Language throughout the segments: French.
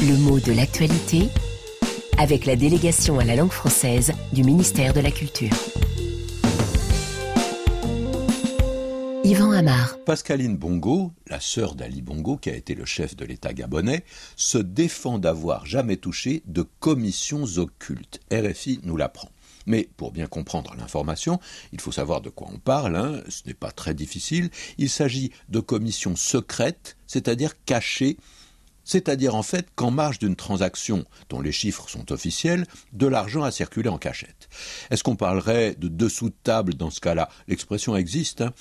Le mot de l'actualité avec la délégation à la langue française du ministère de la Culture. Yvan Amar. Pascaline Bongo, la sœur d'Ali Bongo, qui a été le chef de l'État gabonais, se défend d'avoir jamais touché de commissions occultes. RFI nous l'apprend. Mais pour bien comprendre l'information, il faut savoir de quoi on parle, hein. ce n'est pas très difficile. Il s'agit de commissions secrètes, c'est-à-dire cachées, c'est-à-dire en fait qu'en marge d'une transaction dont les chiffres sont officiels, de l'argent a circulé en cachette. Est-ce qu'on parlerait de dessous de table dans ce cas-là? L'expression existe. Hein.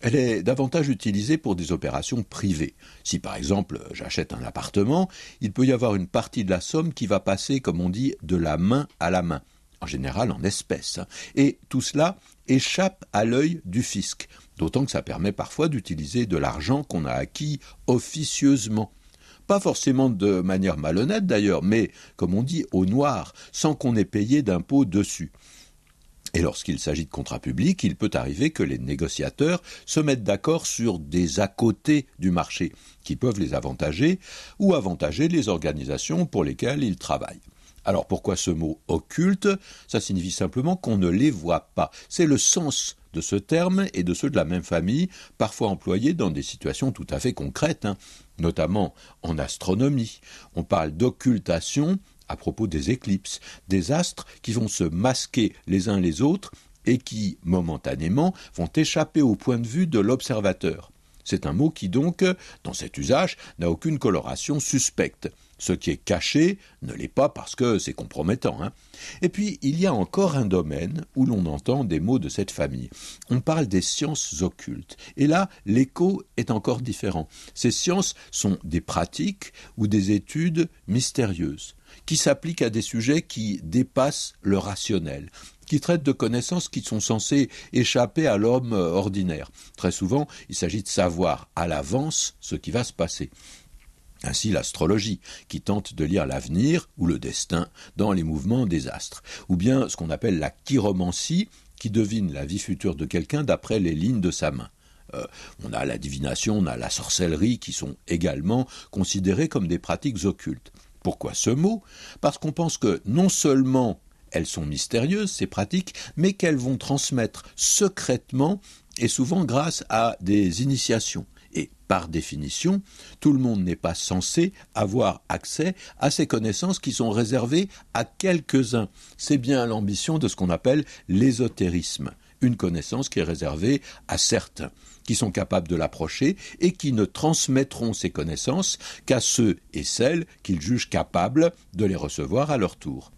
elle est davantage utilisée pour des opérations privées. Si par exemple j'achète un appartement, il peut y avoir une partie de la somme qui va passer, comme on dit, de la main à la main en général en espèces. Hein. Et tout cela échappe à l'œil du fisc, d'autant que ça permet parfois d'utiliser de l'argent qu'on a acquis officieusement. Pas forcément de manière malhonnête d'ailleurs, mais, comme on dit, au noir, sans qu'on ait payé d'impôts dessus. Et lorsqu'il s'agit de contrats publics, il peut arriver que les négociateurs se mettent d'accord sur des à côté du marché, qui peuvent les avantager, ou avantager les organisations pour lesquelles ils travaillent. Alors pourquoi ce mot occulte? Ça signifie simplement qu'on ne les voit pas. C'est le sens de ce terme et de ceux de la même famille, parfois employés dans des situations tout à fait concrètes, hein, notamment en astronomie. On parle d'occultation à propos des éclipses, des astres qui vont se masquer les uns les autres et qui, momentanément, vont échapper au point de vue de l'observateur. C'est un mot qui donc, dans cet usage, n'a aucune coloration suspecte. Ce qui est caché ne l'est pas parce que c'est compromettant. Hein. Et puis, il y a encore un domaine où l'on entend des mots de cette famille. On parle des sciences occultes. Et là, l'écho est encore différent. Ces sciences sont des pratiques ou des études mystérieuses qui s'appliquent à des sujets qui dépassent le rationnel, qui traitent de connaissances qui sont censées échapper à l'homme ordinaire. Très souvent, il s'agit de savoir à l'avance ce qui va se passer. Ainsi l'astrologie, qui tente de lire l'avenir ou le destin dans les mouvements des astres, ou bien ce qu'on appelle la chiromancie, qui devine la vie future de quelqu'un d'après les lignes de sa main. Euh, on a la divination, on a la sorcellerie, qui sont également considérées comme des pratiques occultes. Pourquoi ce mot? Parce qu'on pense que non seulement elles sont mystérieuses, ces pratiques, mais qu'elles vont transmettre secrètement et souvent grâce à des initiations. Et par définition, tout le monde n'est pas censé avoir accès à ces connaissances qui sont réservées à quelques-uns. C'est bien l'ambition de ce qu'on appelle l'ésotérisme, une connaissance qui est réservée à certains qui sont capables de l'approcher et qui ne transmettront ces connaissances qu'à ceux et celles qu'ils jugent capables de les recevoir à leur tour.